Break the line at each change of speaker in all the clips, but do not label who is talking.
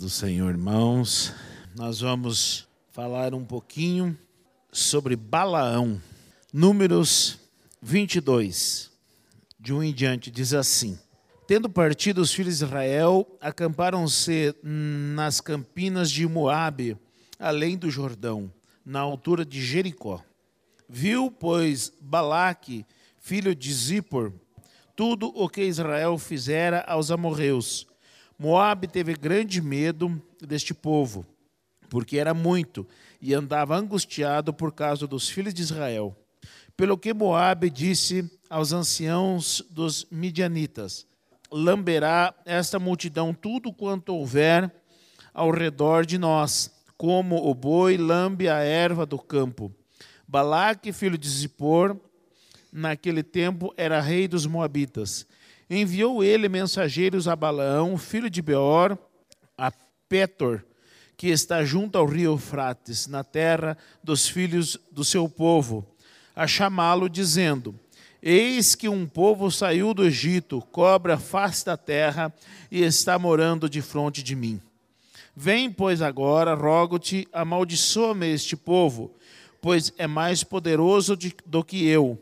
do Senhor, irmãos. Nós vamos falar um pouquinho sobre Balaão. Números 22, de um em diante, diz assim: Tendo partido os filhos de Israel, acamparam-se nas campinas de Moabe, além do Jordão, na altura de Jericó. Viu, pois, Balaque, filho de Zippor, tudo o que Israel fizera aos amorreus Moabe teve grande medo deste povo, porque era muito e andava angustiado por causa dos filhos de Israel. Pelo que Moabe disse aos anciãos dos midianitas: Lamberá esta multidão tudo quanto houver ao redor de nós, como o boi lambe a erva do campo. Balaque, filho de Zippor, naquele tempo era rei dos moabitas enviou ele mensageiros a Balaão, filho de Beor, a Petor, que está junto ao rio Eufrates, na terra dos filhos do seu povo, a chamá-lo, dizendo: Eis que um povo saiu do Egito, cobra face da terra e está morando de frente de mim. Vem, pois, agora, rogo-te, amaldiçoa-me este povo, pois é mais poderoso de, do que eu,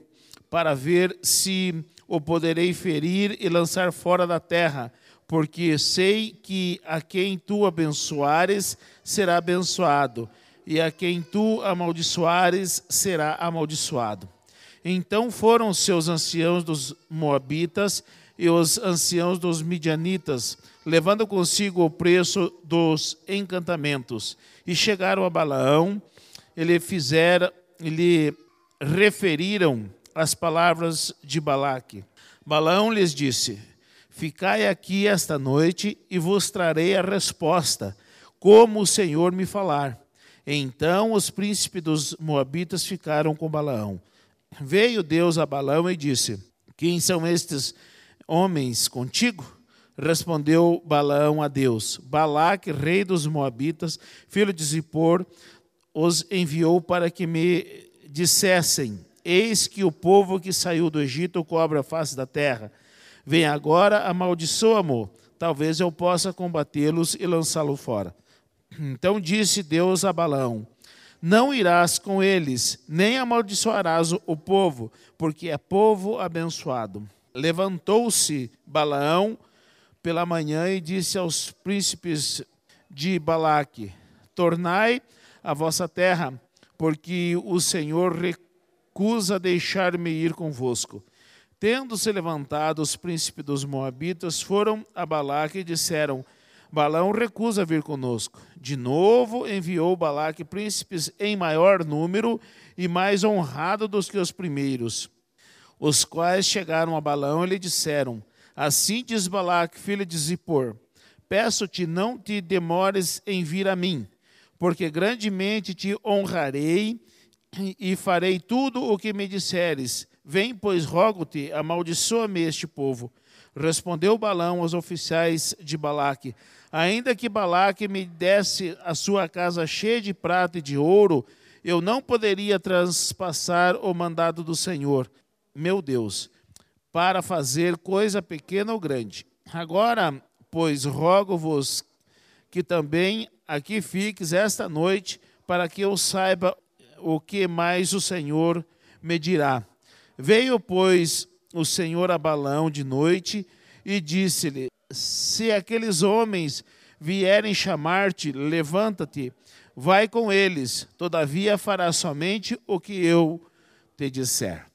para ver se o poderei ferir e lançar fora da terra, porque sei que a quem tu abençoares será abençoado, e a quem tu amaldiçoares será amaldiçoado. Então foram seus anciãos dos Moabitas e os anciãos dos Midianitas, levando consigo o preço dos encantamentos, e chegaram a Balaão, ele fizeram, lhe referiram as palavras de Balaque. Balaão lhes disse: Ficai aqui esta noite e vos trarei a resposta, como o Senhor me falar. Então os príncipes dos Moabitas ficaram com Balaão. Veio Deus a Balaão e disse: Quem são estes homens contigo? Respondeu Balaão a Deus: Balaque, rei dos Moabitas, filho de Zippor, os enviou para que me dissessem: Eis que o povo que saiu do Egito cobra a face da terra. Vem agora, amaldiçoa-mo. Talvez eu possa combatê-los e lançá-lo fora. Então disse Deus a Balaão: Não irás com eles, nem amaldiçoarás o povo, porque é povo abençoado. Levantou-se Balaão pela manhã e disse aos príncipes de Balaque: Tornai a vossa terra, porque o Senhor recusa recusa deixar-me ir convosco. Tendo-se levantado os príncipes dos Moabitas, foram a Balaque e disseram: Balão recusa vir conosco. De novo enviou Balaque príncipes em maior número e mais honrado dos que os primeiros, os quais chegaram a Balão e lhe disseram: Assim diz Balaque, filho de Zippor: Peço-te, não te demores em vir a mim, porque grandemente te honrarei e farei tudo o que me disseres. Vem, pois, rogo-te, amaldiçoa-me este povo. Respondeu Balão aos oficiais de Balaque: Ainda que Balaque me desse a sua casa cheia de prata e de ouro, eu não poderia transpassar o mandado do Senhor, meu Deus, para fazer coisa pequena ou grande. Agora, pois, rogo-vos que também aqui fiques esta noite, para que eu saiba o que mais o Senhor me dirá. Veio, pois, o Senhor a Balão de noite e disse-lhe: Se aqueles homens vierem chamar-te, levanta-te, vai com eles, todavia fará somente o que eu te disser.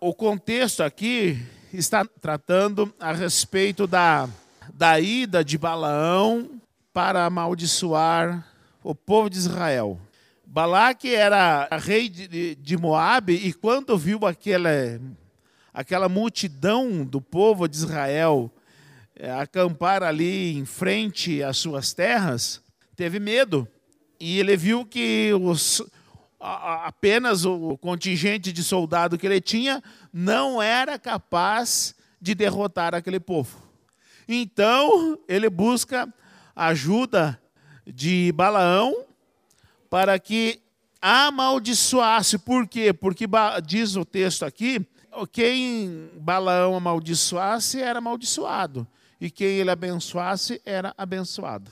O contexto aqui está tratando a respeito da, da ida de Balaão para amaldiçoar o povo de Israel. Balaque era rei de, de Moabe e quando viu aquela, aquela multidão do povo de Israel é, acampar ali em frente às suas terras, teve medo. E ele viu que os, apenas o contingente de soldado que ele tinha não era capaz de derrotar aquele povo. Então, ele busca ajuda de Balaão para que amaldiçoasse. Por quê? Porque diz o texto aqui, quem Balaão amaldiçoasse era amaldiçoado, e quem ele abençoasse era abençoado.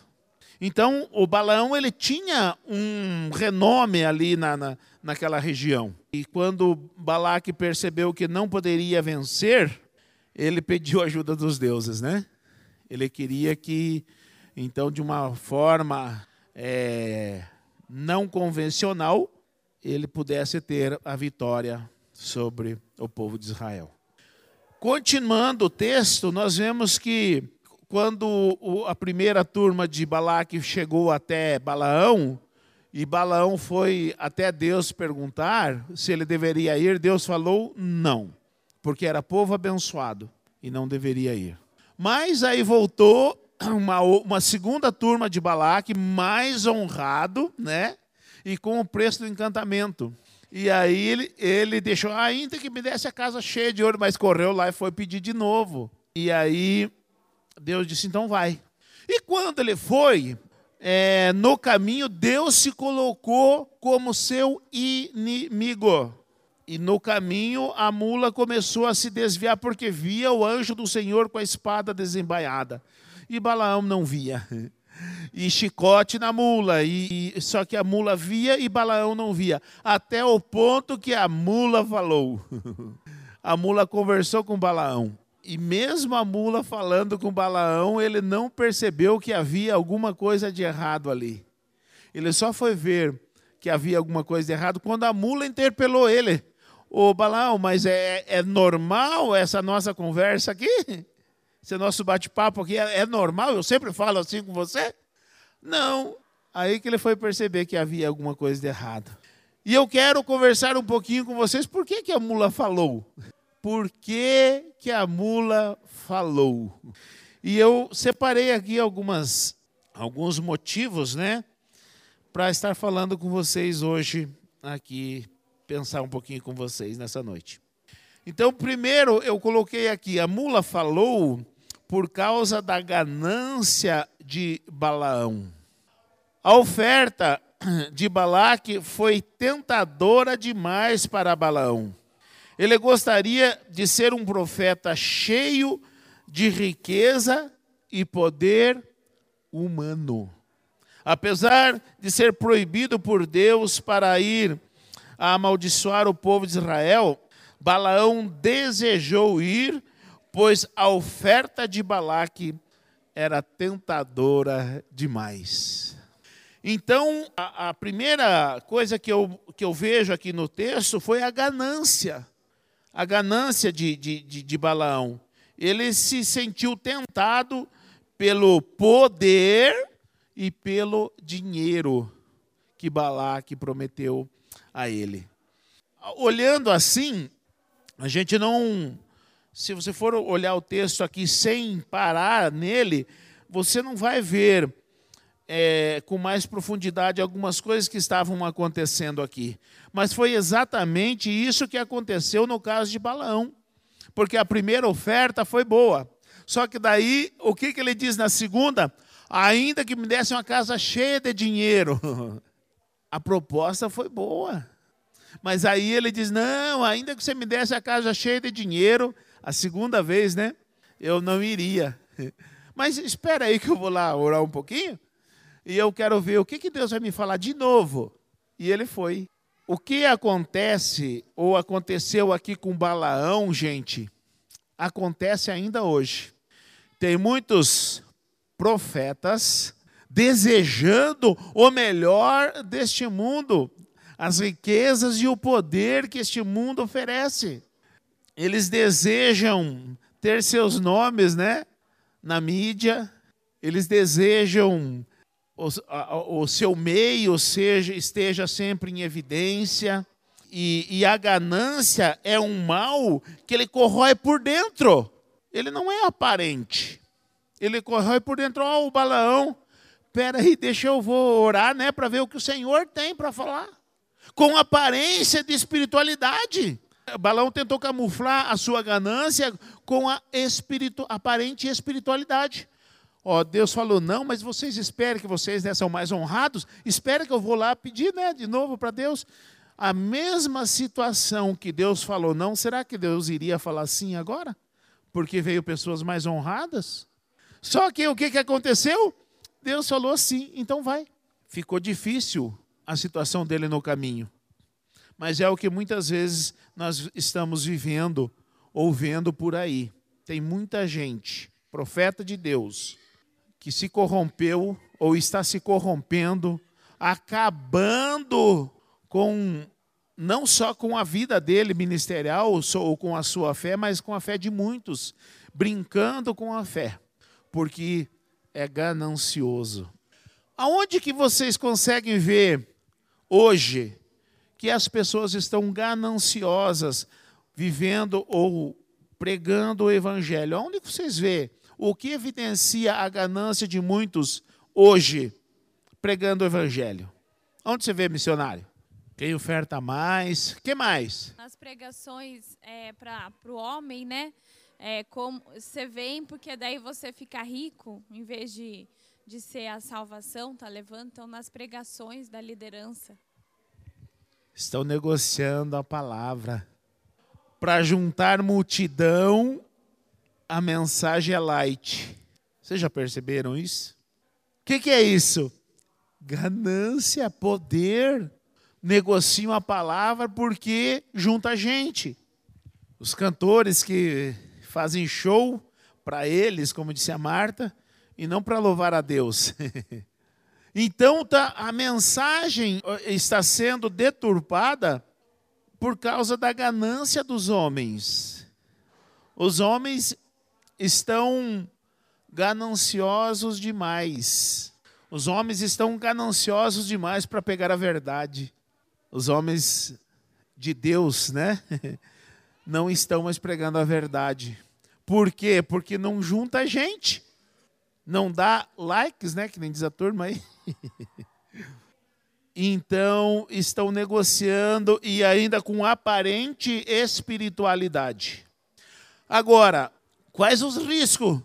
Então, o Balaão ele tinha um renome ali na, na, naquela região. E quando Balaque percebeu que não poderia vencer, ele pediu ajuda dos deuses, né? Ele queria que, então, de uma forma é, não convencional, ele pudesse ter a vitória sobre o povo de Israel. Continuando o texto, nós vemos que quando a primeira turma de Balaque chegou até Balaão, e Balaão foi até Deus perguntar se ele deveria ir, Deus falou não, porque era povo abençoado e não deveria ir. Mas aí voltou uma, uma segunda turma de Balaque, mais honrado, né? E com o preço do encantamento. E aí ele, ele deixou, ainda que me desse a casa cheia de ouro, mas correu lá e foi pedir de novo. E aí Deus disse: então vai. E quando ele foi, é, no caminho, Deus se colocou como seu inimigo. E no caminho, a mula começou a se desviar, porque via o anjo do Senhor com a espada desembaiada. E Balaão não via. E chicote na mula, e, e, só que a mula via e Balaão não via. Até o ponto que a mula falou. A mula conversou com Balaão. E mesmo a mula falando com Balaão, ele não percebeu que havia alguma coisa de errado ali. Ele só foi ver que havia alguma coisa de errado quando a mula interpelou ele. Ô Balaão, mas é, é normal essa nossa conversa aqui? Esse nosso bate-papo aqui é, é normal? Eu sempre falo assim com você? Não. Aí que ele foi perceber que havia alguma coisa de errado. E eu quero conversar um pouquinho com vocês. Por que, que a mula falou? por que, que a mula falou. E eu separei aqui algumas, alguns motivos, né, para estar falando com vocês hoje aqui, pensar um pouquinho com vocês nessa noite. Então, primeiro eu coloquei aqui, a mula falou por causa da ganância de Balaão. A oferta de Balaque foi tentadora demais para Balaão. Ele gostaria de ser um profeta cheio de riqueza e poder humano. Apesar de ser proibido por Deus para ir a amaldiçoar o povo de Israel, Balaão desejou ir, pois a oferta de Balaque era tentadora demais. Então, a, a, primeira coisa que eu, que eu vejo aqui no texto foi a ganância a ganância de, de, de, de Balaão. Ele se sentiu tentado pelo poder e pelo dinheiro que Balaque prometeu a ele. Olhando assim, a gente não. Se você for olhar o texto aqui sem parar nele, você não vai ver é, com mais profundidade algumas coisas que estavam acontecendo aqui. Mas foi exatamente isso que aconteceu no caso de Balaão. Porque a primeira oferta foi boa. Só que daí, o que, que ele diz na segunda? Ainda que me desse uma casa cheia de dinheiro. A proposta foi boa. Mas aí ele diz: não, ainda que você me desse a casa cheia de dinheiro, a segunda vez, né? Eu não iria. Mas espera aí que eu vou lá orar um pouquinho e eu quero ver o que, que Deus vai me falar de novo. E ele foi. O que acontece, ou aconteceu aqui com Balaão, gente, acontece ainda hoje. Tem muitos profetas desejando o melhor deste mundo, as riquezas e o poder que este mundo oferece. Eles desejam ter seus nomes, né, na mídia. Eles desejam o, a, o seu meio seja, esteja sempre em evidência. E, e, a ganância é um mal que ele corrói por dentro. Ele não é aparente. Ele corrói por dentro. Ó, oh, o Balaão. Espera aí, deixa eu vou orar, né, para ver o que o Senhor tem para falar. Com aparência de espiritualidade. Balaão tentou camuflar a sua ganância com a espiritu, aparente espiritualidade. Ó, Deus falou, não, mas vocês esperem que vocês né, são mais honrados, espera que eu vou lá pedir né, de novo para Deus. A mesma situação que Deus falou não, será que Deus iria falar sim agora? Porque veio pessoas mais honradas? Só que o que, que aconteceu? Deus falou assim, então vai. Ficou difícil a situação dele no caminho. Mas é o que muitas vezes nós estamos vivendo ou vendo por aí. Tem muita gente, profeta de Deus, que se corrompeu ou está se corrompendo, acabando com não só com a vida dele ministerial ou com a sua fé, mas com a fé de muitos, brincando com a fé, porque é ganancioso. Aonde que vocês conseguem ver hoje que as pessoas estão gananciosas vivendo ou pregando o evangelho? Aonde vocês vê o que evidencia a ganância de muitos hoje pregando o evangelho? Onde você vê missionário? Quem oferta mais? que mais?
Nas pregações é, para o homem, né? É, como, você vem porque daí você fica rico, em vez de, de ser a salvação, tá levando, então nas pregações da liderança.
Estão negociando a palavra. Para juntar multidão, a mensagem é light. Vocês já perceberam isso? O que, que é isso? Ganância, poder negociam a palavra porque junta gente. Os cantores que fazem show para eles, como disse a Marta, e não para louvar a Deus. então tá, a mensagem está sendo deturpada por causa da ganância dos homens. Os homens estão gananciosos demais. Os homens estão gananciosos demais para pegar a verdade os homens de Deus, né? Não estão mais pregando a verdade. Por quê? Porque não junta gente. Não dá likes, né? Que nem diz a turma aí. Então, estão negociando e ainda com aparente espiritualidade. Agora, quais os riscos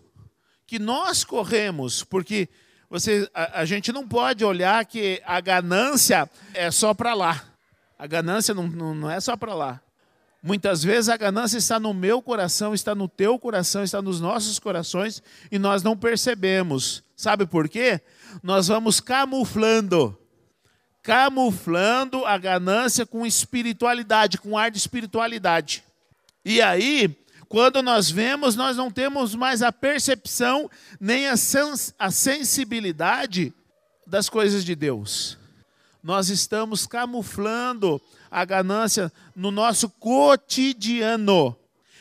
que nós corremos? Porque você, a, a gente não pode olhar que a ganância é só para lá. A ganância não, não, não é só para lá. Muitas vezes a ganância está no meu coração, está no teu coração, está nos nossos corações e nós não percebemos. Sabe por quê? Nós vamos camuflando camuflando a ganância com espiritualidade, com ar de espiritualidade. E aí, quando nós vemos, nós não temos mais a percepção nem a, sens a sensibilidade das coisas de Deus nós estamos camuflando a ganância no nosso cotidiano.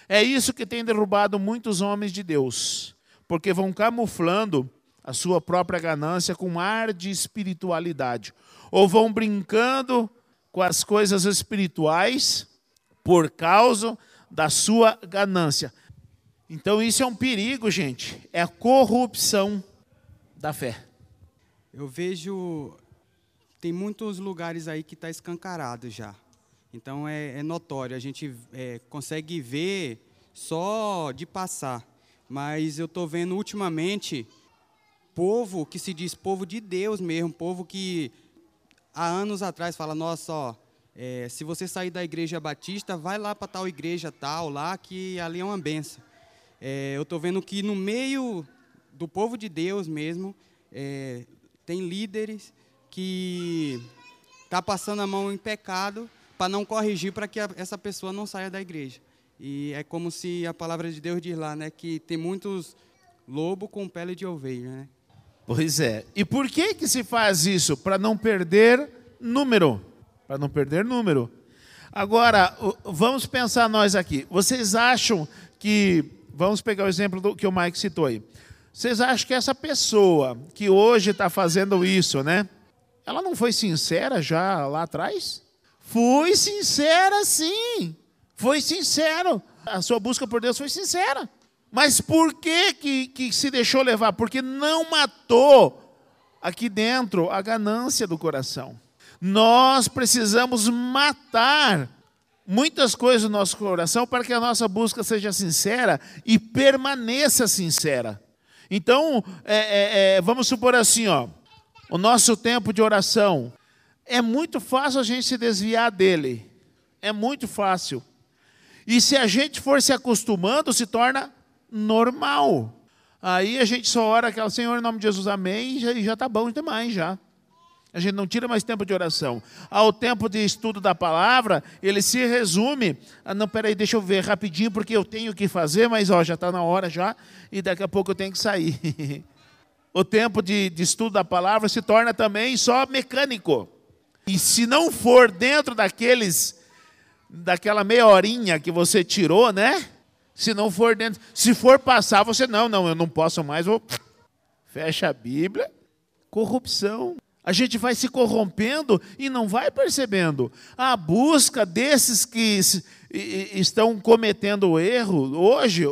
É isso que tem derrubado muitos homens de Deus, porque vão camuflando a sua própria ganância com ar de espiritualidade, ou vão brincando com as coisas espirituais por causa da sua ganância. Então isso é um perigo, gente, é a corrupção da fé.
Eu vejo tem muitos lugares aí que está escancarado já. Então é, é notório, a gente é, consegue ver só de passar. Mas eu estou vendo ultimamente povo que se diz povo de Deus mesmo, povo que há anos atrás fala, nossa, ó, é, se você sair da igreja batista, vai lá para tal igreja tal, lá que ali é uma benção. É, eu estou vendo que no meio do povo de Deus mesmo, é, tem líderes que está passando a mão em pecado para não corrigir para que a, essa pessoa não saia da igreja. E é como se a palavra de Deus diz lá, né, que tem muitos lobo com pele de ovelha, né?
Pois é. E por que que se faz isso? Para não perder número. Para não perder número. Agora, vamos pensar nós aqui. Vocês acham que vamos pegar o exemplo do que o Mike citou aí. Vocês acham que essa pessoa que hoje está fazendo isso, né? Ela não foi sincera já lá atrás? Foi sincera, sim. Foi sincero. A sua busca por Deus foi sincera. Mas por que, que, que se deixou levar? Porque não matou aqui dentro a ganância do coração. Nós precisamos matar muitas coisas no nosso coração para que a nossa busca seja sincera e permaneça sincera. Então, é, é, é, vamos supor assim, ó, o nosso tempo de oração, é muito fácil a gente se desviar dele. É muito fácil. E se a gente for se acostumando, se torna normal. Aí a gente só ora aquela, Senhor, em nome de Jesus, amém, e já, já tá bom demais já. A gente não tira mais tempo de oração. Ao tempo de estudo da palavra, ele se resume. Ah, não, peraí, deixa eu ver rapidinho, porque eu tenho que fazer, mas ó, já está na hora já, e daqui a pouco eu tenho que sair. o tempo de, de estudo da palavra se torna também só mecânico. E se não for dentro daqueles, daquela meia horinha que você tirou, né? Se não for dentro, se for passar, você não, não, eu não posso mais, vou fecha a Bíblia. Corrupção a gente vai se corrompendo e não vai percebendo. A busca desses que estão cometendo o erro hoje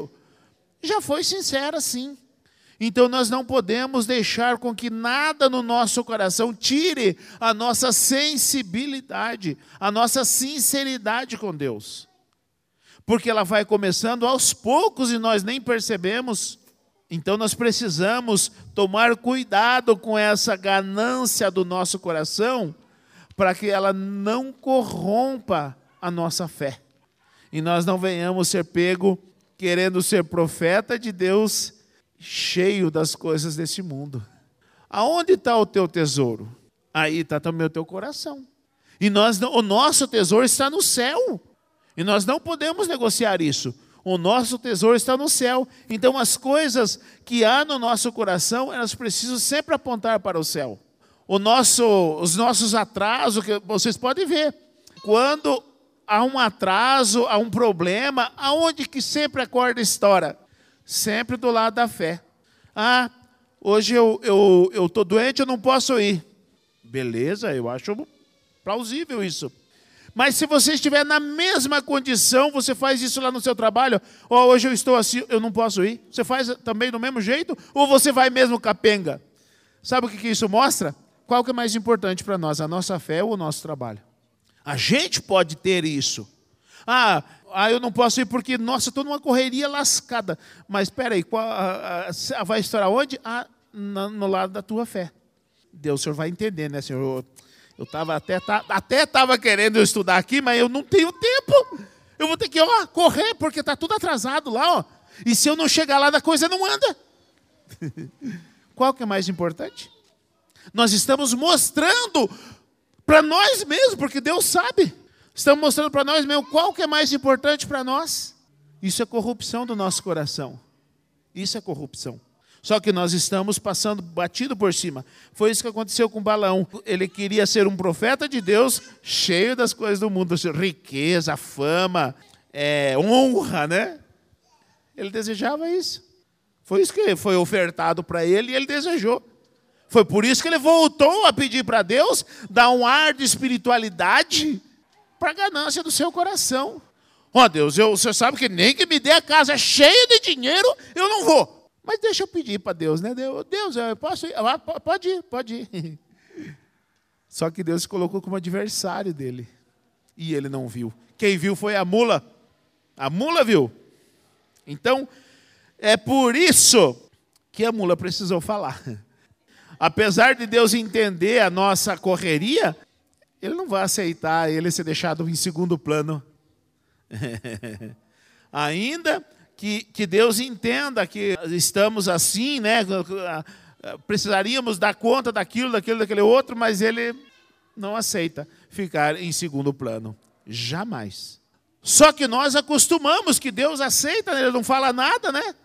já foi sincera, sim. Então nós não podemos deixar com que nada no nosso coração tire a nossa sensibilidade, a nossa sinceridade com Deus. Porque ela vai começando aos poucos e nós nem percebemos. Então nós precisamos tomar cuidado com essa ganância do nosso coração, para que ela não corrompa a nossa fé. E nós não venhamos ser pego querendo ser profeta de Deus, cheio das coisas desse mundo. Aonde está o teu tesouro? Aí está também o teu coração. E nós, o nosso tesouro está no céu. E nós não podemos negociar isso. O nosso tesouro está no céu. Então, as coisas que há no nosso coração, elas precisam sempre apontar para o céu. O nosso, os nossos atrasos, que vocês podem ver, quando há um atraso, há um problema, aonde que sempre acorda a história? Sempre do lado da fé. Ah, hoje eu estou eu, eu doente, eu não posso ir. Beleza, eu acho plausível isso. Mas se você estiver na mesma condição, você faz isso lá no seu trabalho, ou hoje eu estou assim, eu não posso ir. Você faz também do mesmo jeito, ou você vai mesmo capenga? Sabe o que, que isso mostra? Qual que é mais importante para nós, a nossa fé ou o nosso trabalho? A gente pode ter isso. Ah, ah eu não posso ir porque, nossa, estou numa correria lascada. Mas espera aí, qual, vai estourar onde? Ah, no, no lado da tua fé. Deus, o senhor vai entender, né, senhor? Eu tava até tá, até estava querendo estudar aqui, mas eu não tenho tempo. Eu vou ter que ó, correr, porque está tudo atrasado lá. Ó. E se eu não chegar lá, a coisa não anda. Qual que é mais importante? Nós estamos mostrando para nós mesmos, porque Deus sabe. Estamos mostrando para nós mesmos qual que é mais importante para nós. Isso é corrupção do nosso coração. Isso é corrupção. Só que nós estamos passando batido por cima. Foi isso que aconteceu com Balaão. Ele queria ser um profeta de Deus, cheio das coisas do mundo, riqueza, fama, é, honra, né? Ele desejava isso. Foi isso que foi ofertado para ele e ele desejou. Foi por isso que ele voltou a pedir para Deus dar um ar de espiritualidade para a ganância do seu coração. Ó oh, Deus, eu, você sabe que nem que me dê a casa cheia de dinheiro, eu não vou. Mas deixa eu pedir para Deus, né? Deus, eu posso ir? Ah, pode ir, pode ir. Só que Deus se colocou como adversário dele. E ele não viu. Quem viu foi a mula. A mula viu. Então, é por isso que a mula precisou falar. Apesar de Deus entender a nossa correria, ele não vai aceitar ele ser deixado em segundo plano. Ainda que, que Deus entenda que estamos assim, né? Precisaríamos dar conta daquilo, daquilo, daquele outro, mas Ele não aceita ficar em segundo plano. Jamais. Só que nós acostumamos que Deus aceita, né? Ele não fala nada, né?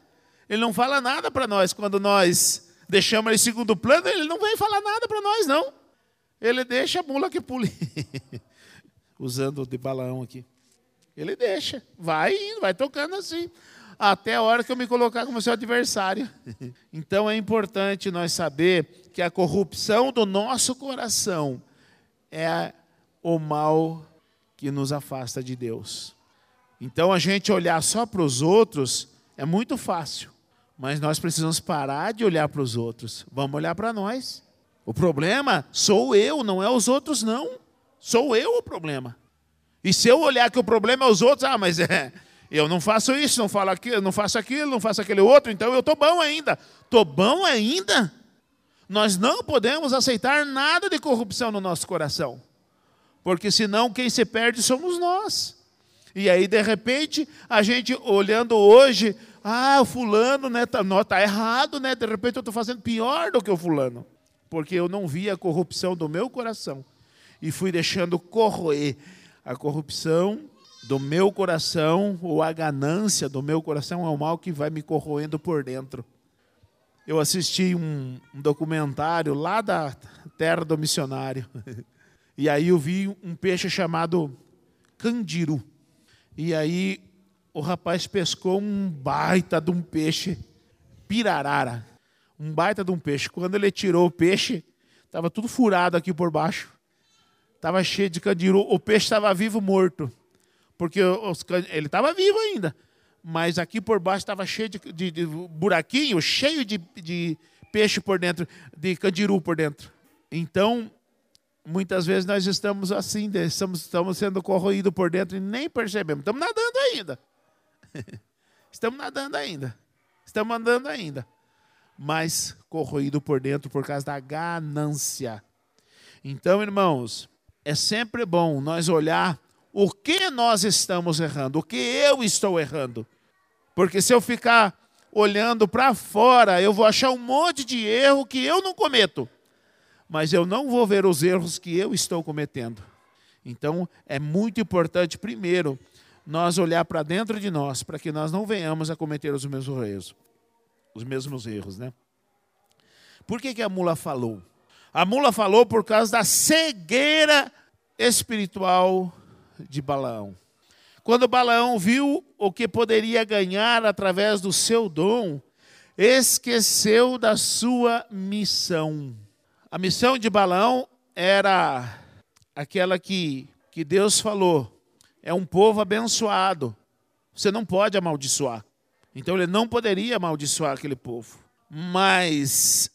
Ele não fala nada para nós. Quando nós deixamos ele em segundo plano, ele não vem falar nada para nós, não. Ele deixa a mula que pule. Usando de balão aqui. Ele deixa, vai indo, vai tocando assim até a hora que eu me colocar como seu adversário. Então é importante nós saber que a corrupção do nosso coração é o mal que nos afasta de Deus. Então a gente olhar só para os outros é muito fácil, mas nós precisamos parar de olhar para os outros. Vamos olhar para nós. O problema sou eu, não é os outros não. Sou eu o problema. E se eu olhar que o problema é os outros, ah, mas é, eu não faço isso, não falo aquilo, não faço aquilo, não faço aquele outro, então eu estou bom ainda. Estou bom ainda? Nós não podemos aceitar nada de corrupção no nosso coração. Porque senão quem se perde somos nós. E aí, de repente, a gente olhando hoje ah, fulano, né, tá, tá errado, né? De repente eu estou fazendo pior do que o fulano, porque eu não vi a corrupção do meu coração e fui deixando corroer a corrupção do meu coração ou a ganância do meu coração é o mal que vai me corroendo por dentro. Eu assisti um, um documentário lá da terra do missionário e aí eu vi um peixe chamado candiru. E aí o rapaz pescou um baita de um peixe pirarara. Um baita de um peixe. Quando ele tirou o peixe, estava tudo furado aqui por baixo. Estava cheio de candiru. O peixe estava vivo morto. Porque os, ele estava vivo ainda. Mas aqui por baixo estava cheio de, de, de, buraquinho, cheio de, de peixe por dentro, de candiru por dentro. Então, muitas vezes nós estamos assim, né? estamos, estamos sendo corroídos por dentro e nem percebemos. Estamos nadando ainda. Estamos nadando ainda. Estamos andando ainda. Mas corroído por dentro por causa da ganância. Então, irmãos, é sempre bom nós olhar o que nós estamos errando, o que eu estou errando. Porque se eu ficar olhando para fora, eu vou achar um monte de erro que eu não cometo. Mas eu não vou ver os erros que eu estou cometendo. Então, é muito importante, primeiro, nós olhar para dentro de nós, para que nós não venhamos a cometer os mesmos erros. Os mesmos erros, né? Por que, que a mula falou? A mula falou por causa da cegueira espiritual de Balaão. Quando Balaão viu o que poderia ganhar através do seu dom, esqueceu da sua missão. A missão de Balaão era aquela que, que Deus falou: é um povo abençoado. Você não pode amaldiçoar. Então ele não poderia amaldiçoar aquele povo. Mas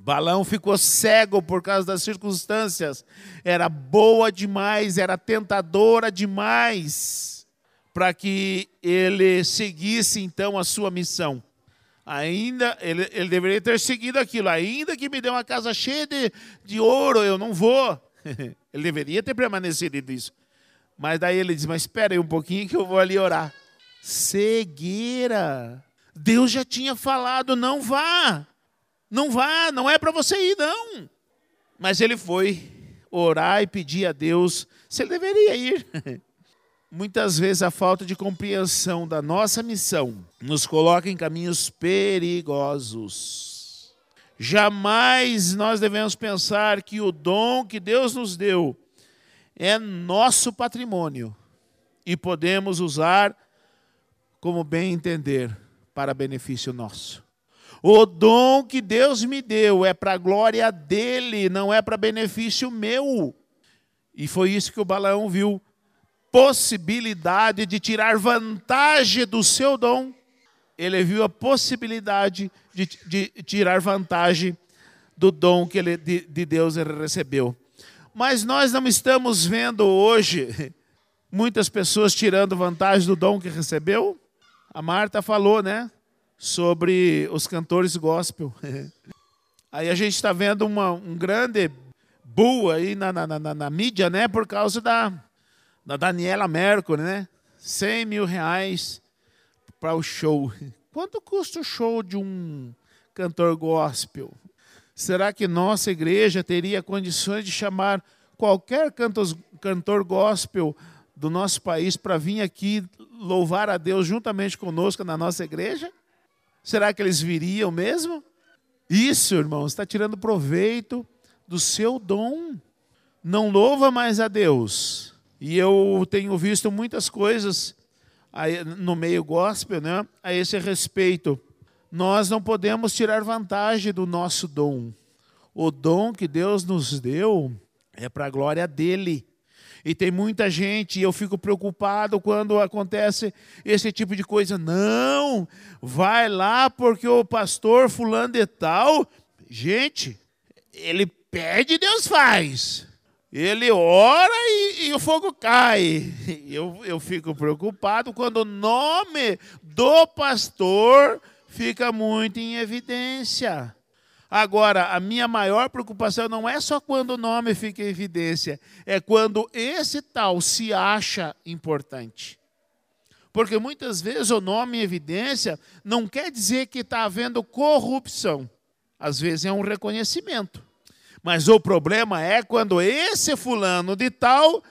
Balão ficou cego por causa das circunstâncias. Era boa demais, era tentadora demais para que ele seguisse então a sua missão. Ainda, ele, ele deveria ter seguido aquilo. Ainda que me dê uma casa cheia de, de ouro, eu não vou. ele deveria ter permanecido nisso. Mas daí ele diz: Mas espera aí um pouquinho que eu vou ali orar. Cegueira. Deus já tinha falado: não vá. Não vá, não é para você ir, não. Mas ele foi orar e pedir a Deus se ele deveria ir. Muitas vezes a falta de compreensão da nossa missão nos coloca em caminhos perigosos. Jamais nós devemos pensar que o dom que Deus nos deu é nosso patrimônio e podemos usar como bem entender para benefício nosso. O dom que Deus me deu é para a glória dele, não é para benefício meu. E foi isso que o Balaão viu: possibilidade de tirar vantagem do seu dom. Ele viu a possibilidade de, de tirar vantagem do dom que ele, de, de Deus ele recebeu. Mas nós não estamos vendo hoje muitas pessoas tirando vantagem do dom que recebeu. A Marta falou, né? Sobre os cantores gospel. Aí a gente está vendo uma, um grande bull aí na, na, na, na, mídia, né? Por causa da, da Daniela Mercury, né? 100 mil reais para o show. Quanto custa o show de um cantor gospel? Será que nossa igreja teria condições de chamar qualquer cantor, cantor gospel do nosso país para vir aqui louvar a Deus juntamente conosco na nossa igreja? Será que eles viriam mesmo? Isso, irmãos, está tirando proveito do seu dom. Não louva mais a Deus. E eu tenho visto muitas coisas no meio gospel né, a esse respeito nós não podemos tirar vantagem do nosso dom. O dom que Deus nos deu é para a glória dele. E tem muita gente, e eu fico preocupado quando acontece esse tipo de coisa. Não, vai lá porque o pastor fulano de tal, gente, ele pede, Deus faz. Ele ora e, e o fogo cai. Eu, eu fico preocupado quando o nome do pastor fica muito em evidência. Agora, a minha maior preocupação não é só quando o nome fica em evidência, é quando esse tal se acha importante. Porque muitas vezes o nome em evidência não quer dizer que está havendo corrupção. Às vezes é um reconhecimento. Mas o problema é quando esse fulano de tal,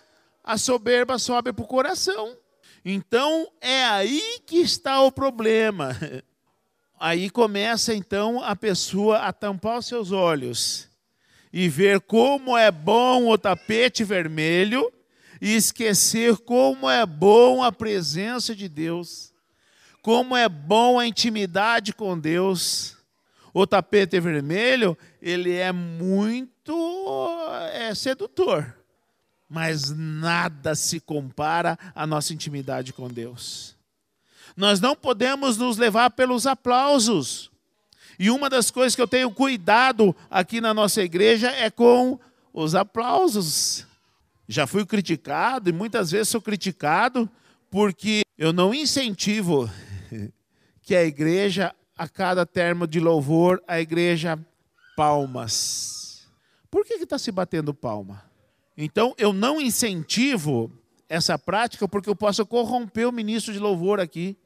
a soberba sobe para o coração. Então é aí que está o problema. Aí começa então a pessoa a tampar os seus olhos e ver como é bom o tapete vermelho e esquecer como é bom a presença de Deus, como é bom a intimidade com Deus. O tapete vermelho, ele é muito é, sedutor, mas nada se compara à nossa intimidade com Deus. Nós não podemos nos levar pelos aplausos. E uma das coisas que eu tenho cuidado aqui na nossa igreja é com os aplausos. Já fui criticado e muitas vezes sou criticado porque eu não incentivo que a igreja, a cada termo de louvor, a igreja palmas. Por que está se batendo palma? Então, eu não incentivo essa prática porque eu posso corromper o ministro de louvor aqui.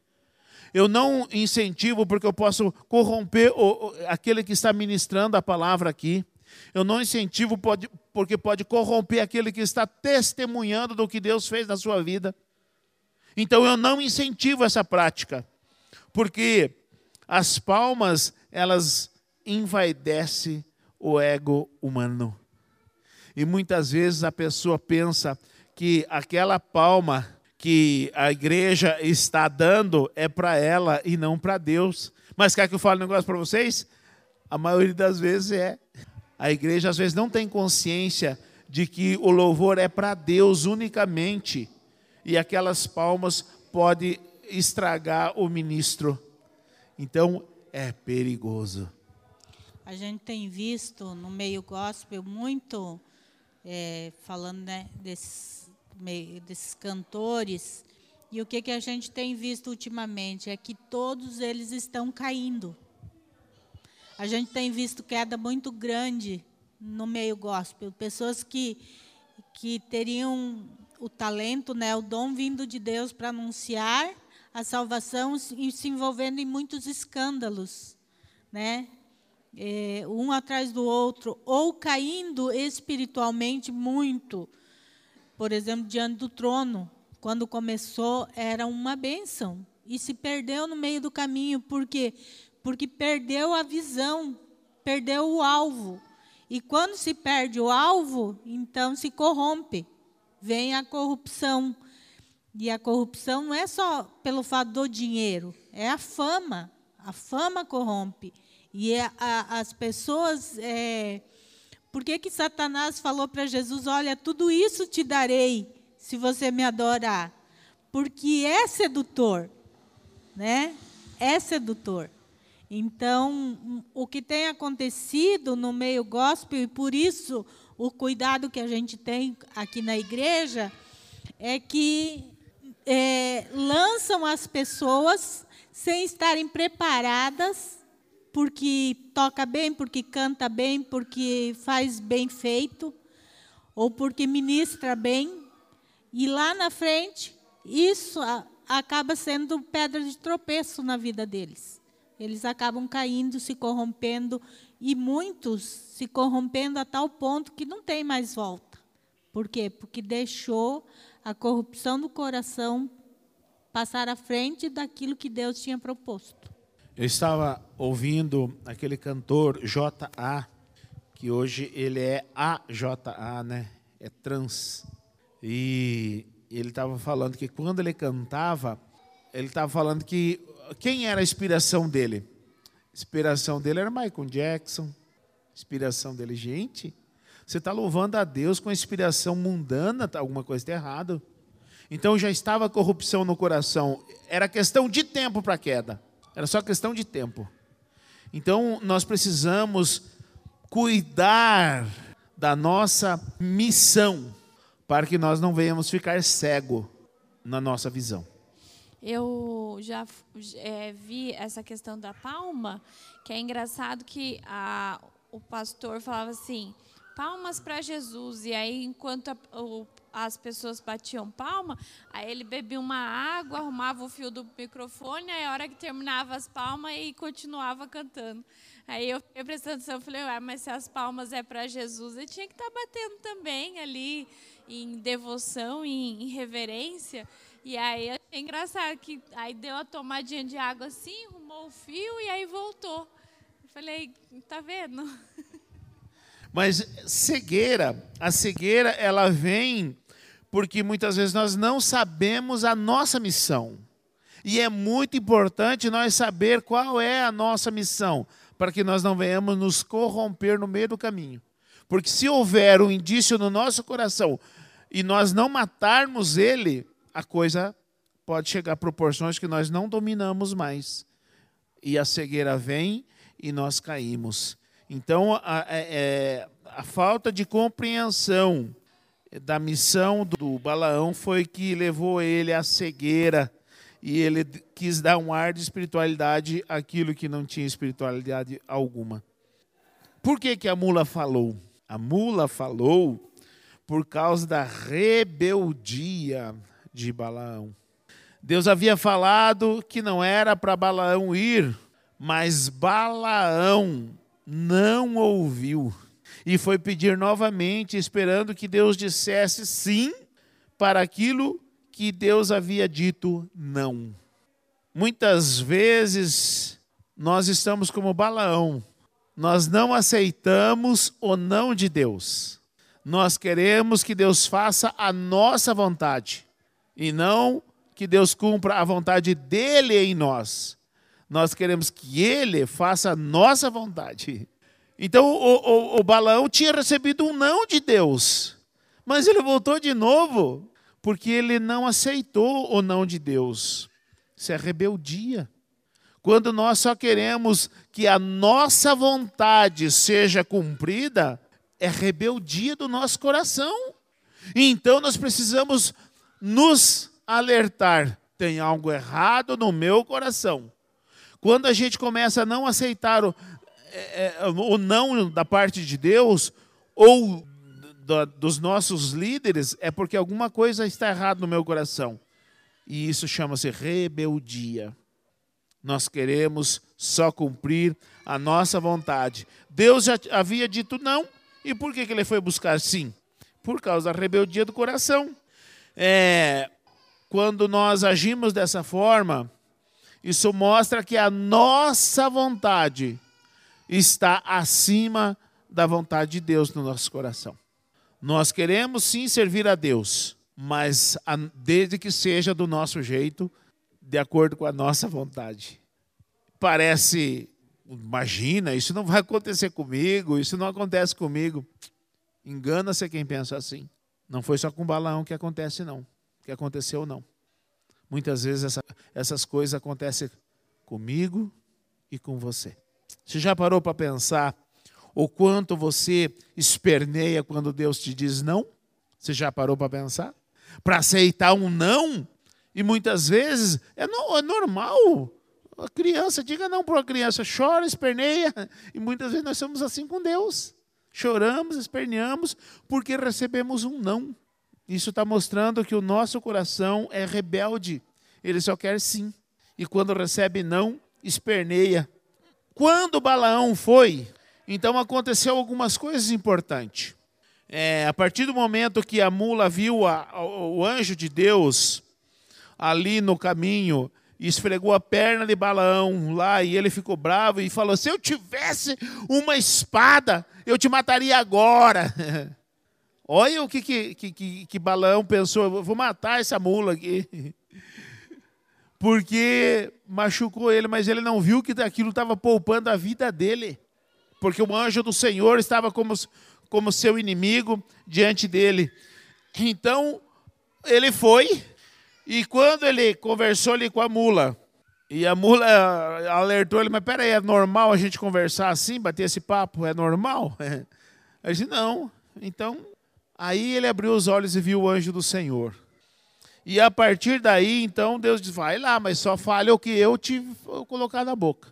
Eu não incentivo porque eu posso corromper o, aquele que está ministrando a palavra aqui. Eu não incentivo pode, porque pode corromper aquele que está testemunhando do que Deus fez na sua vida. Então eu não incentivo essa prática, porque as palmas, elas envaidecem o ego humano. E muitas vezes a pessoa pensa que aquela palma que a igreja está dando é para ela e não para Deus. Mas quer que eu fale um negócio para vocês? A maioria das vezes é. A igreja às vezes não tem consciência de que o louvor é para Deus unicamente e aquelas palmas pode estragar o ministro. Então é perigoso.
A gente tem visto no meio gospel muito é, falando né, desses, desses cantores e o que, que a gente tem visto ultimamente é que todos eles estão caindo. A gente tem visto queda muito grande no meio gospel, pessoas que que teriam o talento, né, o dom vindo de Deus para anunciar a salvação e se envolvendo em muitos escândalos, né? É, um atrás do outro, ou caindo espiritualmente muito. Por exemplo, diante do trono, quando começou, era uma bênção e se perdeu no meio do caminho, porque porque perdeu a visão, perdeu o alvo. E quando se perde o alvo, então se corrompe. Vem a corrupção. E a corrupção não é só pelo fato do dinheiro, é a fama. A fama corrompe. E é a, as pessoas. É, por que, que Satanás falou para Jesus: Olha, tudo isso te darei se você me adorar? Porque é sedutor. Né? É sedutor. Então, o que tem acontecido no meio gospel, e por isso o cuidado que a gente tem aqui na igreja, é que é, lançam as pessoas sem estarem preparadas, porque toca bem, porque canta bem, porque faz bem feito, ou porque ministra bem, e lá na frente, isso acaba sendo pedra de tropeço na vida deles. Eles acabam caindo, se corrompendo e muitos se corrompendo a tal ponto que não tem mais volta. Por quê? Porque deixou a corrupção do coração passar à frente daquilo que Deus tinha proposto.
Eu estava ouvindo aquele cantor J.A., que hoje ele é AJA, né? É trans. E ele estava falando que quando ele cantava, ele estava falando que quem era a inspiração dele? A inspiração dele era Michael Jackson. A inspiração dele, gente, você está louvando a Deus com a inspiração mundana, tá, alguma coisa está errada. Então já estava corrupção no coração. Era questão de tempo para a queda. Era só questão de tempo. Então nós precisamos cuidar da nossa missão para que nós não venhamos ficar cego na nossa visão.
Eu já é, vi essa questão da palma, que é engraçado que a, o pastor falava assim: palmas para Jesus. E aí, enquanto a, o, as pessoas batiam palma, aí ele bebia uma água, arrumava o fio do microfone, aí a hora que terminava as palmas e continuava cantando. Aí eu fiquei prestando atenção, falei, ué, mas se as palmas é para Jesus, ele tinha que estar tá batendo também ali em devoção, em, em reverência. E aí é engraçado que aí deu a tomadinha de água assim, arrumou o fio e aí voltou. Eu falei, tá vendo?
Mas cegueira, a cegueira ela vem porque muitas vezes nós não sabemos a nossa missão. E é muito importante nós saber qual é a nossa missão, para que nós não venhamos nos corromper no meio do caminho. Porque se houver um indício no nosso coração e nós não matarmos ele, a coisa pode chegar a proporções que nós não dominamos mais. E a cegueira vem e nós caímos. Então, a, é, é, a falta de compreensão da missão do Balaão foi que levou ele à cegueira e ele quis dar um ar de espiritualidade àquilo que não tinha espiritualidade alguma. Por que, que a mula falou? A mula falou por causa da rebeldia de Balaão. Deus havia falado que não era para Balaão ir, mas Balaão não ouviu e foi pedir novamente, esperando que Deus dissesse sim para aquilo que Deus havia dito não. Muitas vezes nós estamos como Balaão, nós não aceitamos o não de Deus. Nós queremos que Deus faça a nossa vontade e não que Deus cumpra a vontade dele em nós. Nós queremos que ele faça a nossa vontade. Então o, o, o Balaão tinha recebido um não de Deus, mas ele voltou de novo, porque ele não aceitou o não de Deus. Isso é rebeldia. Quando nós só queremos que a nossa vontade seja cumprida, é rebeldia do nosso coração. Então nós precisamos nos alertar: tem algo errado no meu coração. Quando a gente começa a não aceitar o, é, é, o não da parte de Deus ou do, dos nossos líderes, é porque alguma coisa está errada no meu coração. E isso chama-se rebeldia. Nós queremos só cumprir a nossa vontade. Deus já havia dito não, e por que, que ele foi buscar sim? Por causa da rebeldia do coração. É, quando nós agimos dessa forma, isso mostra que a nossa vontade está acima da vontade de Deus no nosso coração. Nós queremos sim servir a Deus, mas desde que seja do nosso jeito, de acordo com a nossa vontade. Parece, imagina, isso não vai acontecer comigo, isso não acontece comigo. Engana-se quem pensa assim. Não foi só com balão que acontece, não. Que aconteceu, não. Muitas vezes essa, essas coisas acontecem comigo e com você. Você já parou para pensar o quanto você esperneia quando Deus te diz não? Você já parou para pensar? Para aceitar um não? E muitas vezes é, no, é normal. A criança, diga não para a criança, chora, esperneia. E muitas vezes nós somos assim com Deus. Choramos, esperneamos, porque recebemos um não. Isso está mostrando que o nosso coração é rebelde. Ele só quer sim. E quando recebe não, esperneia. Quando Balaão foi, então aconteceu algumas coisas importantes. É, a partir do momento que a mula viu a, a, o anjo de Deus ali no caminho, esfregou a perna de Balaão lá e ele ficou bravo e falou: Se eu tivesse uma espada, eu te mataria agora. Olha o que, que, que, que Balaão pensou: vou matar essa mula aqui. Porque machucou ele, mas ele não viu que aquilo estava poupando a vida dele. Porque o anjo do Senhor estava como, como seu inimigo diante dele. Então, ele foi, e quando ele conversou ali com a mula, e a mula alertou ele, mas peraí, é normal a gente conversar assim, bater esse papo? É normal? Ele disse, não. Então, Aí ele abriu os olhos e viu o anjo do Senhor. E a partir daí, então, Deus diz: vai lá, mas só fale o que eu te colocar na boca.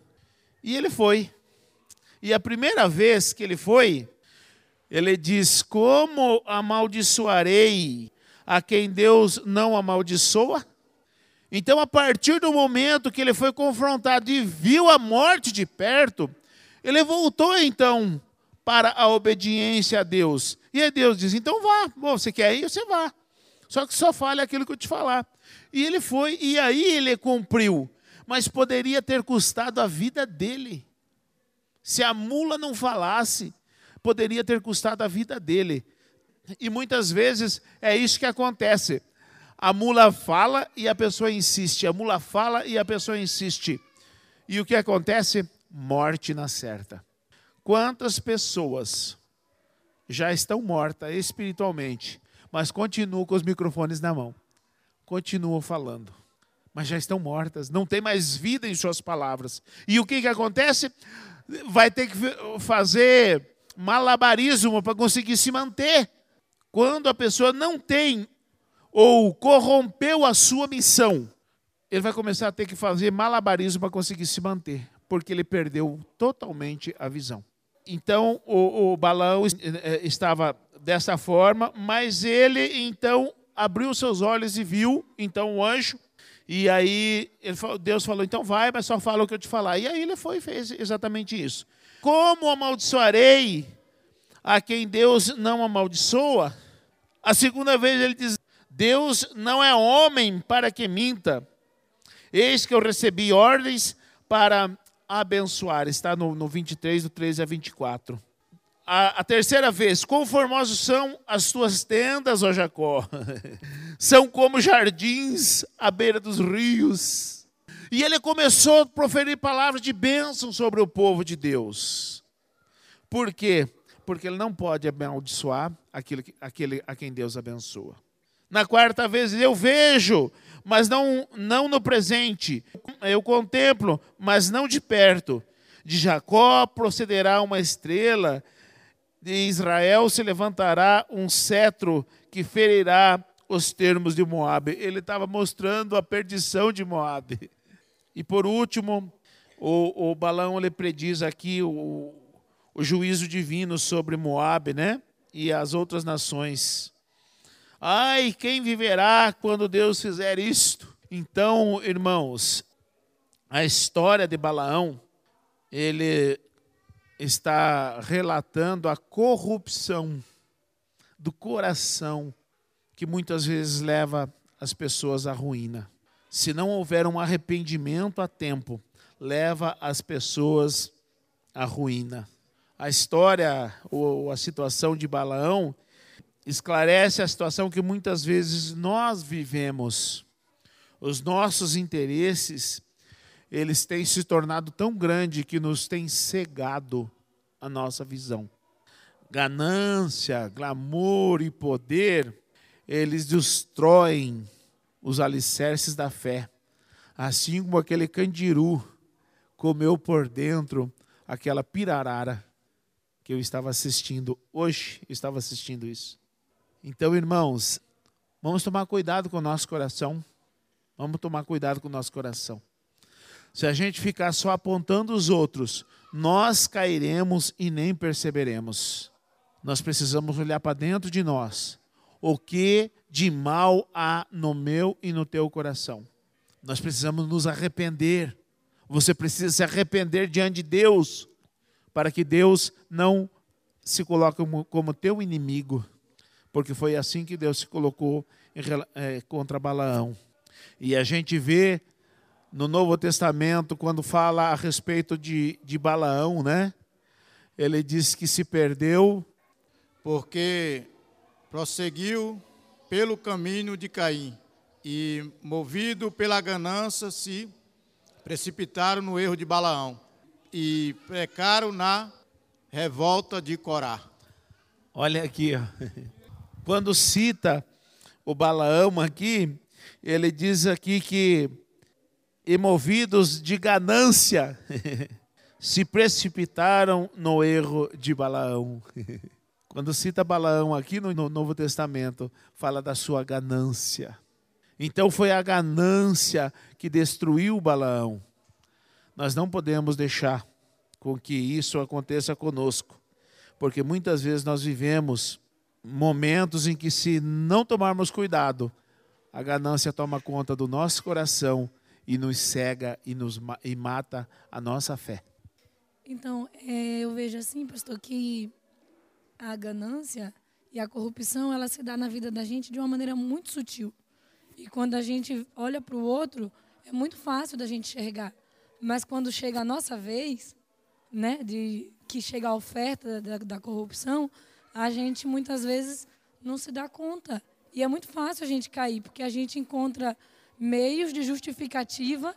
E ele foi. E a primeira vez que ele foi, Ele diz: Como amaldiçoarei a quem Deus não amaldiçoa? Então, a partir do momento que ele foi confrontado e viu a morte de perto, ele voltou então para a obediência a Deus. E aí Deus diz: então vá, Bom, você quer ir, você vá. Só que só fale aquilo que eu te falar. E ele foi, e aí ele cumpriu. Mas poderia ter custado a vida dele. Se a mula não falasse, poderia ter custado a vida dele. E muitas vezes é isso que acontece. A mula fala e a pessoa insiste. A mula fala e a pessoa insiste. E o que acontece? Morte na certa. Quantas pessoas já estão mortas espiritualmente, mas continuam com os microfones na mão, continuam falando, mas já estão mortas, não tem mais vida em suas palavras. E o que, que acontece? Vai ter que fazer malabarismo para conseguir se manter. Quando a pessoa não tem ou corrompeu a sua missão, ele vai começar a ter que fazer malabarismo para conseguir se manter, porque ele perdeu totalmente a visão. Então o, o Balaão eh, estava dessa forma, mas ele então abriu seus olhos e viu então o anjo. E aí falou, Deus falou: então vai, mas só fala o que eu te falar. E aí ele foi e fez exatamente isso. Como amaldiçoarei a quem Deus não amaldiçoa? A segunda vez ele diz: Deus não é homem para que minta. Eis que eu recebi ordens para abençoar. Está no, no 23, do 13 a 24. A, a, terceira vez, quão formosos são as tuas tendas, ó Jacó. são como jardins à beira dos rios. E ele começou a proferir palavras de bênção sobre o povo de Deus. Por quê? Porque ele não pode amaldiçoar aquele, aquele a quem Deus abençoa. Na quarta vez, eu vejo mas não, não no presente. Eu contemplo, mas não de perto. De Jacó procederá uma estrela, de Israel se levantará um cetro que ferirá os termos de Moabe. Ele estava mostrando a perdição de Moabe. E por último, o, o Balão ele prediz aqui o, o juízo divino sobre Moabe, né? E as outras nações. Ai, quem viverá quando Deus fizer isto? Então, irmãos, a história de Balaão, ele está relatando a corrupção do coração que muitas vezes leva as pessoas à ruína. Se não houver um arrependimento a tempo, leva as pessoas à ruína. A história ou a situação de Balaão esclarece a situação que muitas vezes nós vivemos. Os nossos interesses, eles têm se tornado tão grande que nos têm cegado a nossa visão. Ganância, glamour e poder, eles destroem os alicerces da fé. Assim como aquele candiru comeu por dentro aquela pirarara que eu estava assistindo hoje, estava assistindo isso. Então, irmãos, vamos tomar cuidado com o nosso coração. Vamos tomar cuidado com o nosso coração. Se a gente ficar só apontando os outros, nós cairemos e nem perceberemos. Nós precisamos olhar para dentro de nós. O que de mal há no meu e no teu coração? Nós precisamos nos arrepender. Você precisa se arrepender diante de Deus, para que Deus não se coloque como, como teu inimigo porque foi assim que Deus se colocou em, é, contra Balaão. E a gente vê no Novo Testamento, quando fala a respeito de, de Balaão, né? Ele diz que se perdeu.
Porque prosseguiu pelo caminho de Caim e, movido pela ganância, se precipitaram no erro de Balaão e pecaram na revolta de Corá.
Olha aqui, ó. Quando cita o Balaão aqui, ele diz aqui que, emovidos de ganância, se precipitaram no erro de Balaão. Quando cita Balaão aqui no Novo Testamento, fala da sua ganância. Então foi a ganância que destruiu Balaão. Nós não podemos deixar com que isso aconteça conosco, porque muitas vezes nós vivemos momentos em que, se não tomarmos cuidado, a ganância toma conta do nosso coração e nos cega e, nos, e mata a nossa fé.
Então, é, eu vejo assim, pastor, que a ganância e a corrupção, ela se dá na vida da gente de uma maneira muito sutil. E quando a gente olha para o outro, é muito fácil da gente enxergar. Mas quando chega a nossa vez, né, de que chega a oferta da, da corrupção, a gente muitas vezes não se dá conta. E é muito fácil a gente cair, porque a gente encontra meios de justificativa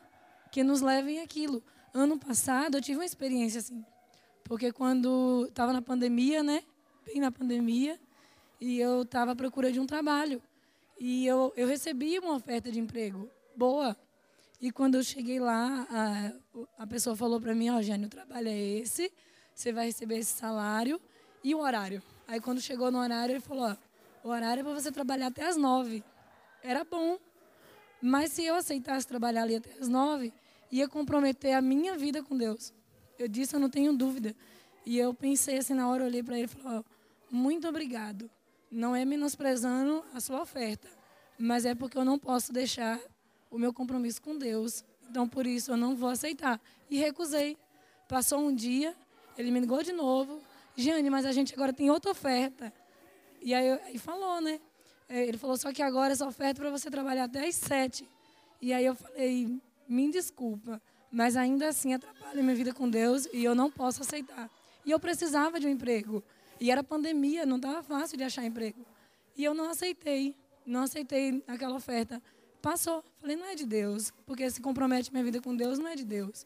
que nos levem aquilo. Ano passado eu tive uma experiência assim, porque quando estava na pandemia, né, bem na pandemia, e eu estava à procura de um trabalho. E eu, eu recebi uma oferta de emprego boa. E quando eu cheguei lá, a, a pessoa falou para mim, ó, oh, Jânio, o trabalho é esse, você vai receber esse salário e o horário. Aí quando chegou no horário, ele falou, ó, o horário é para você trabalhar até as nove. Era bom. Mas se eu aceitasse trabalhar ali até as nove, ia comprometer a minha vida com Deus. Eu disse, eu não tenho dúvida. E eu pensei assim na hora, olhei para ele e falei, ó, muito obrigado não é menosprezando a sua oferta, mas é porque eu não posso deixar o meu compromisso com Deus. Então, por isso, eu não vou aceitar. E recusei. Passou um dia, ele me ligou de novo. Jane, mas a gente agora tem outra oferta. E aí, aí falou, né? É, ele falou, só que agora essa oferta é para você trabalhar até às sete. E aí eu falei, me desculpa, mas ainda assim atrapalha minha vida com Deus e eu não posso aceitar. E eu precisava de um emprego. E era pandemia, não estava fácil de achar emprego. E eu não aceitei, não aceitei aquela oferta. Passou. Falei, não é de Deus, porque se compromete minha vida com Deus, não é de Deus.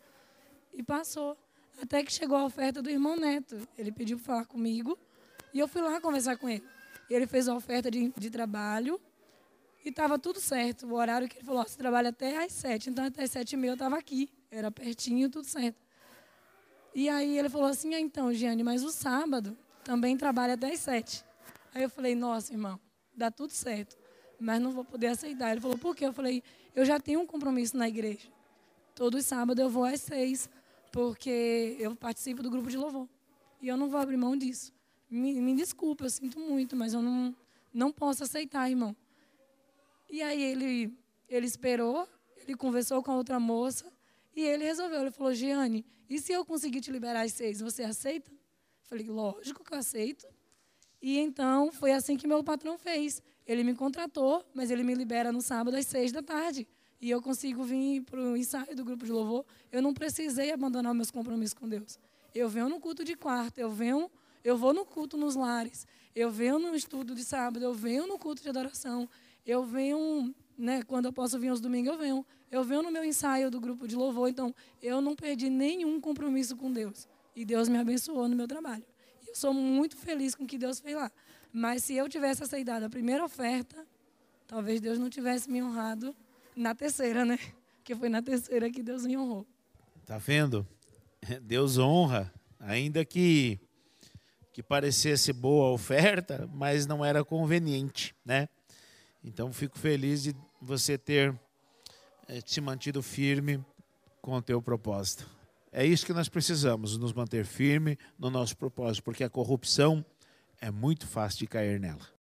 E passou. Até que chegou a oferta do irmão Neto. Ele pediu para falar comigo e eu fui lá conversar com ele. Ele fez a oferta de, de trabalho e estava tudo certo. O horário que ele falou, você trabalha até às sete. Então, até às sete e meia eu estava aqui. Era pertinho, tudo certo. E aí ele falou assim, ah, então, Giane, mas o sábado também trabalha até as sete. Aí eu falei, nossa, irmão, dá tudo certo, mas não vou poder aceitar. Ele falou, por quê? Eu falei, eu já tenho um compromisso na igreja. Todos sábados eu vou às seis, porque eu participo do grupo de louvor. E eu não vou abrir mão disso. Me, me desculpa, eu sinto muito, mas eu não, não posso aceitar, irmão. E aí ele, ele esperou, ele conversou com a outra moça, e ele resolveu. Ele falou, Giane, e se eu conseguir te liberar às seis, você aceita? Falei, lógico que eu aceito. E então foi assim que meu patrão fez. Ele me contratou, mas ele me libera no sábado às seis da tarde. E eu consigo vir para o ensaio do grupo de louvor. Eu não precisei abandonar meus compromissos com Deus. Eu venho no culto de quarta, eu venho, eu vou no culto nos lares, eu venho no estudo de sábado, eu venho no culto de adoração, eu venho, né, quando eu posso vir aos domingos, eu venho. Eu venho no meu ensaio do grupo de louvor, então eu não perdi nenhum compromisso com Deus. E Deus me abençoou no meu trabalho. Eu sou muito feliz com o que Deus fez lá. Mas se eu tivesse aceitado a primeira oferta, talvez Deus não tivesse me honrado na terceira, né? Porque foi na terceira que Deus me honrou.
Tá vendo? Deus honra, ainda que que parecesse boa a oferta, mas não era conveniente, né? Então fico feliz de você ter eh, se mantido firme com o teu propósito. É isso que nós precisamos, nos manter firme no nosso propósito, porque a corrupção é muito fácil de cair nela.